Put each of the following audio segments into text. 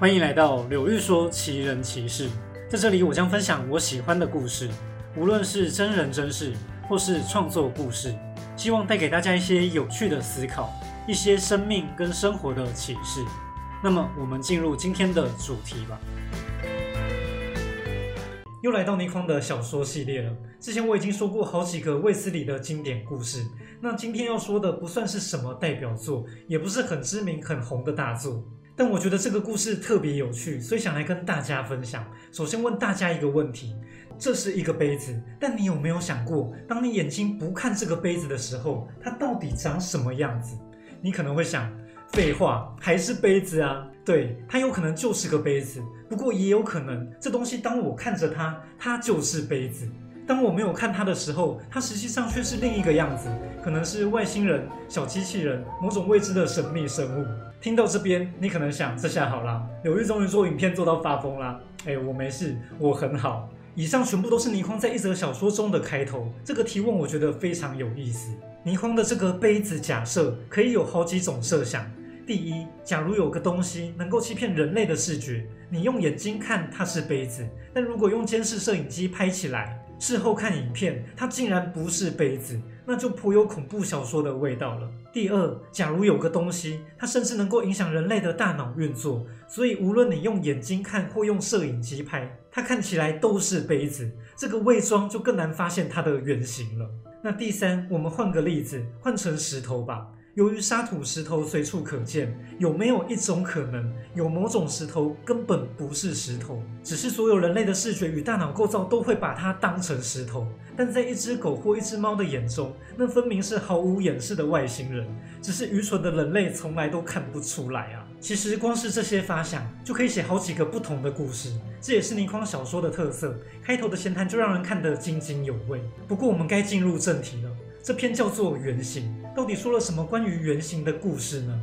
欢迎来到柳玉说奇人奇事，在这里我将分享我喜欢的故事，无论是真人真事或是创作故事，希望带给大家一些有趣的思考，一些生命跟生活的启示。那么，我们进入今天的主题吧。又来到倪匡的小说系列了。之前我已经说过好几个卫斯理的经典故事，那今天要说的不算是什么代表作，也不是很知名很红的大作，但我觉得这个故事特别有趣，所以想来跟大家分享。首先问大家一个问题：这是一个杯子，但你有没有想过，当你眼睛不看这个杯子的时候，它到底长什么样子？你可能会想。废话，还是杯子啊？对，它有可能就是个杯子，不过也有可能，这东西当我看着它，它就是杯子；当我没有看它的时候，它实际上却是另一个样子，可能是外星人、小机器人、某种未知的神秘生物。听到这边，你可能想，这下好啦，柳玉终于做影片做到发疯啦。哎，我没事，我很好。以上全部都是倪匡在一则小说中的开头。这个提问我觉得非常有意思。倪匡的这个杯子假设可以有好几种设想。第一，假如有个东西能够欺骗人类的视觉，你用眼睛看它是杯子，但如果用监视摄影机拍起来，事后看影片，它竟然不是杯子，那就颇有恐怖小说的味道了。第二，假如有个东西，它甚至能够影响人类的大脑运作，所以无论你用眼睛看或用摄影机拍，它看起来都是杯子，这个伪装就更难发现它的原型了。那第三，我们换个例子，换成石头吧。由于沙土石头随处可见，有没有一种可能，有某种石头根本不是石头，只是所有人类的视觉与大脑构造都会把它当成石头？但在一只狗或一只猫的眼中，那分明是毫无掩饰的外星人，只是愚蠢的人类从来都看不出来啊！其实光是这些发想，就可以写好几个不同的故事，这也是倪匡小说的特色。开头的闲谈就让人看得津津有味。不过我们该进入正题了。这篇叫做《原型》，到底说了什么关于原型的故事呢？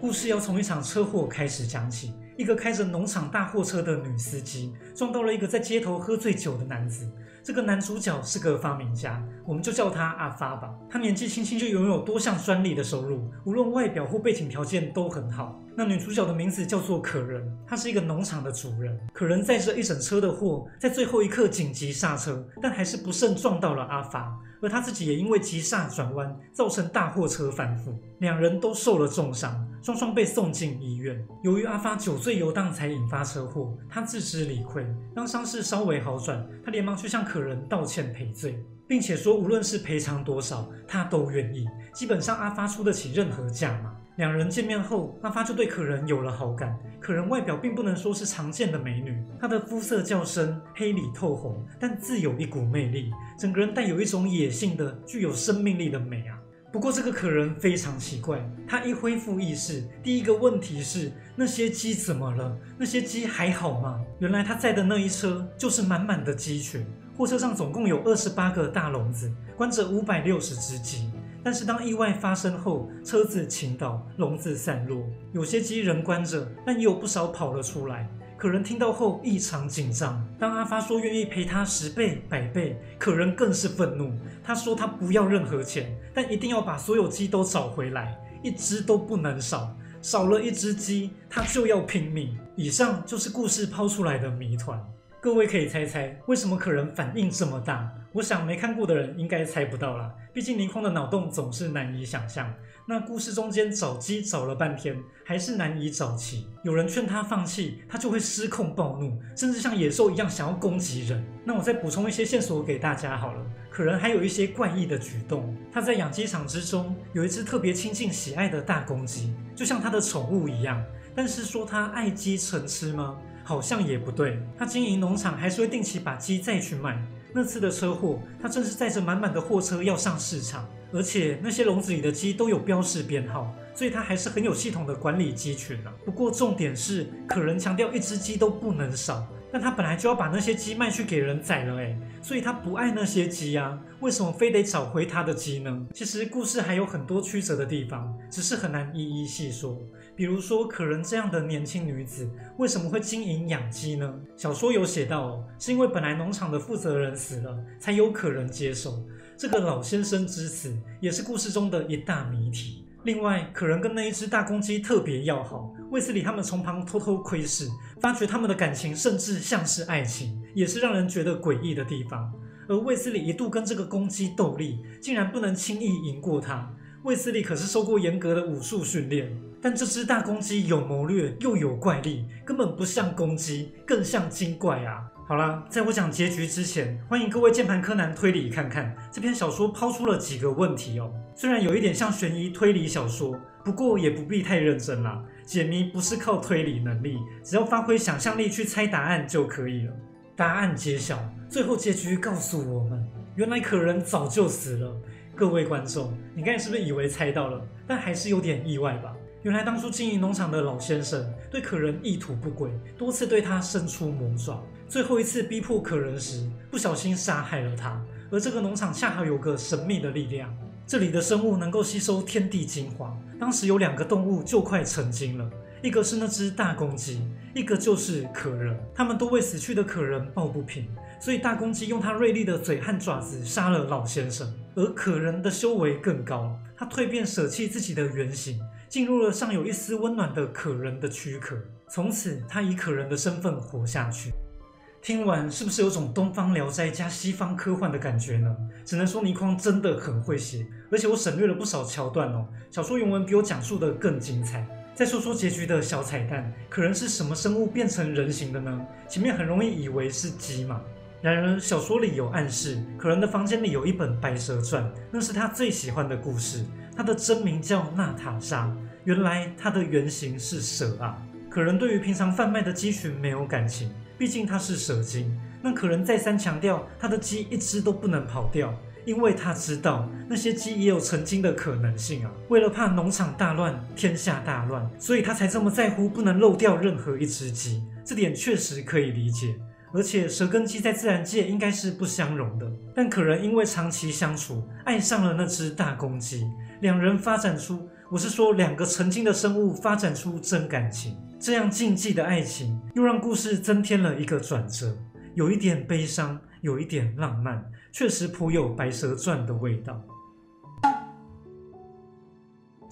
故事要从一场车祸开始讲起。一个开着农场大货车的女司机撞到了一个在街头喝醉酒的男子。这个男主角是个发明家，我们就叫他阿发吧。他年纪轻轻就拥有多项专利的收入，无论外表或背景条件都很好。那女主角的名字叫做可人，她是一个农场的主人。可人载着一整车的货，在最后一刻紧急刹车，但还是不慎撞到了阿发。而他自己也因为急刹转弯，造成大货车翻覆，两人都受了重伤，双双被送进医院。由于阿发酒醉游荡才引发车祸，他自知理亏。当伤势稍微好转，他连忙去向可人道歉赔罪，并且说无论是赔偿多少，他都愿意。基本上阿发出得起任何价码。两人见面后，阿发就对可人有了好感。可人外表并不能说是常见的美女，她的肤色较深，黑里透红，但自有一股魅力，整个人带有一种野性的、具有生命力的美啊。不过这个可人非常奇怪，他一恢复意识，第一个问题是那些鸡怎么了？那些鸡还好吗？原来他在的那一车就是满满的鸡群，货车上总共有二十八个大笼子，关着五百六十只鸡。但是当意外发生后，车子倾倒，笼子散落，有些鸡仍关着，但也有不少跑了出来。可人听到后异常紧张。当阿发说愿意赔他十倍、百倍，可人更是愤怒。他说他不要任何钱，但一定要把所有鸡都找回来，一只都不能少。少了一只鸡，他就要拼命。以上就是故事抛出来的谜团。各位可以猜猜，为什么可人反应这么大？我想没看过的人应该猜不到啦。毕竟倪匡的脑洞总是难以想象。那故事中间找鸡找了半天，还是难以找齐。有人劝他放弃，他就会失控暴怒，甚至像野兽一样想要攻击人。那我再补充一些线索给大家好了。可能还有一些怪异的举动。他在养鸡场之中有一只特别亲近喜爱的大公鸡，就像他的宠物一样。但是说他爱鸡成痴吗？好像也不对，他经营农场还是会定期把鸡再去卖。那次的车祸，他正是载着满满的货车要上市场，而且那些笼子里的鸡都有标识编号，所以他还是很有系统的管理鸡群啊。不过重点是，可人强调一只鸡都不能少。但他本来就要把那些鸡卖去给人宰了，诶，所以他不爱那些鸡啊，为什么非得找回他的鸡呢？其实故事还有很多曲折的地方，只是很难一一细说。比如说，可人这样的年轻女子为什么会经营养鸡呢？小说有写到，是因为本来农场的负责人死了，才有可人接手。这个老先生之死也是故事中的一大谜题。另外，可人跟那一只大公鸡特别要好，卫斯理他们从旁偷偷窥视，发觉他们的感情甚至像是爱情，也是让人觉得诡异的地方。而卫斯理一度跟这个公鸡斗力，竟然不能轻易赢过它。卫斯理可是受过严格的武术训练，但这只大公鸡有谋略又有怪力，根本不像公鸡，更像精怪啊！好啦，在我讲结局之前，欢迎各位键盘柯南推理看看这篇小说抛出了几个问题哦。虽然有一点像悬疑推理小说，不过也不必太认真啦。解谜不是靠推理能力，只要发挥想象力去猜答案就可以了。答案揭晓，最后结局告诉我们，原来可人早就死了。各位观众，你刚才是不是以为猜到了？但还是有点意外吧？原来当初经营农场的老先生对可人意图不轨，多次对他伸出魔爪，最后一次逼迫可人时，不小心杀害了他。而这个农场恰好有个神秘的力量，这里的生物能够吸收天地精华。当时有两个动物就快成精了，一个是那只大公鸡，一个就是可人。他们都为死去的可人抱不平。所以大公鸡用它锐利的嘴和爪子杀了老先生，而可人的修为更高，他蜕变舍弃自己的原型，进入了尚有一丝温暖的可人的躯壳，从此他以可人的身份活下去。听完是不是有种东方聊斋加西方科幻的感觉呢？只能说倪匡真的很会写，而且我省略了不少桥段哦，小说原文比我讲述的更精彩。再说说结局的小彩蛋，可人是什么生物变成人形的呢？前面很容易以为是鸡嘛。然而，小说里有暗示，可人的房间里有一本《白蛇传》，那是他最喜欢的故事。他的真名叫娜塔莎，原来他的原型是蛇啊！可人对于平常贩卖的鸡群没有感情，毕竟他是蛇精。那可人再三强调，他的鸡一只都不能跑掉，因为他知道那些鸡也有成精的可能性啊！为了怕农场大乱、天下大乱，所以他才这么在乎，不能漏掉任何一只鸡。这点确实可以理解。而且蛇跟鸡在自然界应该是不相容的，但可人因为长期相处，爱上了那只大公鸡，两人发展出，我是说两个曾经的生物发展出真感情，这样禁忌的爱情，又让故事增添了一个转折，有一点悲伤，有一点浪漫，确实颇有《白蛇传》的味道。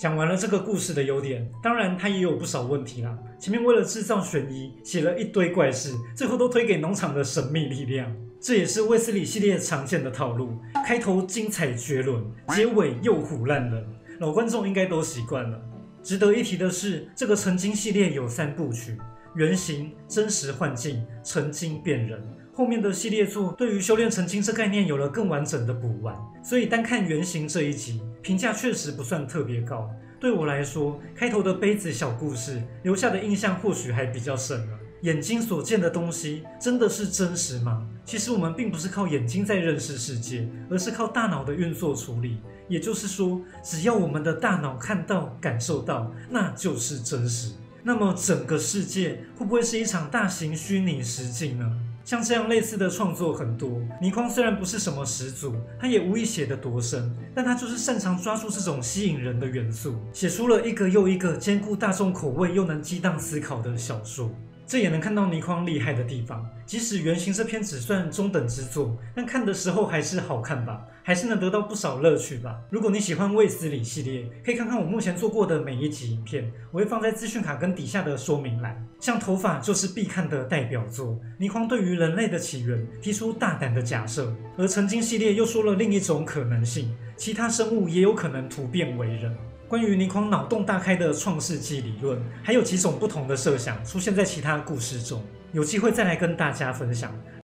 讲完了这个故事的优点，当然它也有不少问题啦。前面为了制造悬疑，写了一堆怪事，最后都推给农场的神秘力量，这也是卫斯理系列常见的套路。开头精彩绝伦，结尾又唬烂人，老观众应该都习惯了。值得一提的是，这个成精系列有三部曲：原型、真实幻境、成精变人。后面的系列作对于修炼成精这概念有了更完整的补完，所以单看原型这一集评价确实不算特别高。对我来说，开头的杯子小故事留下的印象或许还比较深了。眼睛所见的东西真的是真实吗？其实我们并不是靠眼睛在认识世界，而是靠大脑的运作处理。也就是说，只要我们的大脑看到、感受到，那就是真实。那么整个世界会不会是一场大型虚拟实境呢？像这样类似的创作很多，倪匡虽然不是什么始祖，他也无意写得多深，但他就是擅长抓住这种吸引人的元素，写出了一个又一个兼顾大众口味又能激荡思考的小说。这也能看到倪匡厉害的地方，即使原型这篇只算中等之作，但看的时候还是好看吧，还是能得到不少乐趣吧。如果你喜欢卫斯理系列，可以看看我目前做过的每一集影片，我会放在资讯卡跟底下的说明栏。像头发就是必看的代表作，倪匡对于人类的起源提出大胆的假设，而曾经系列又说了另一种可能性，其他生物也有可能突变为人。关于倪匡脑洞大开的创世纪理论，还有几种不同的设想出现在其他故事中，有机会再来跟大家分享。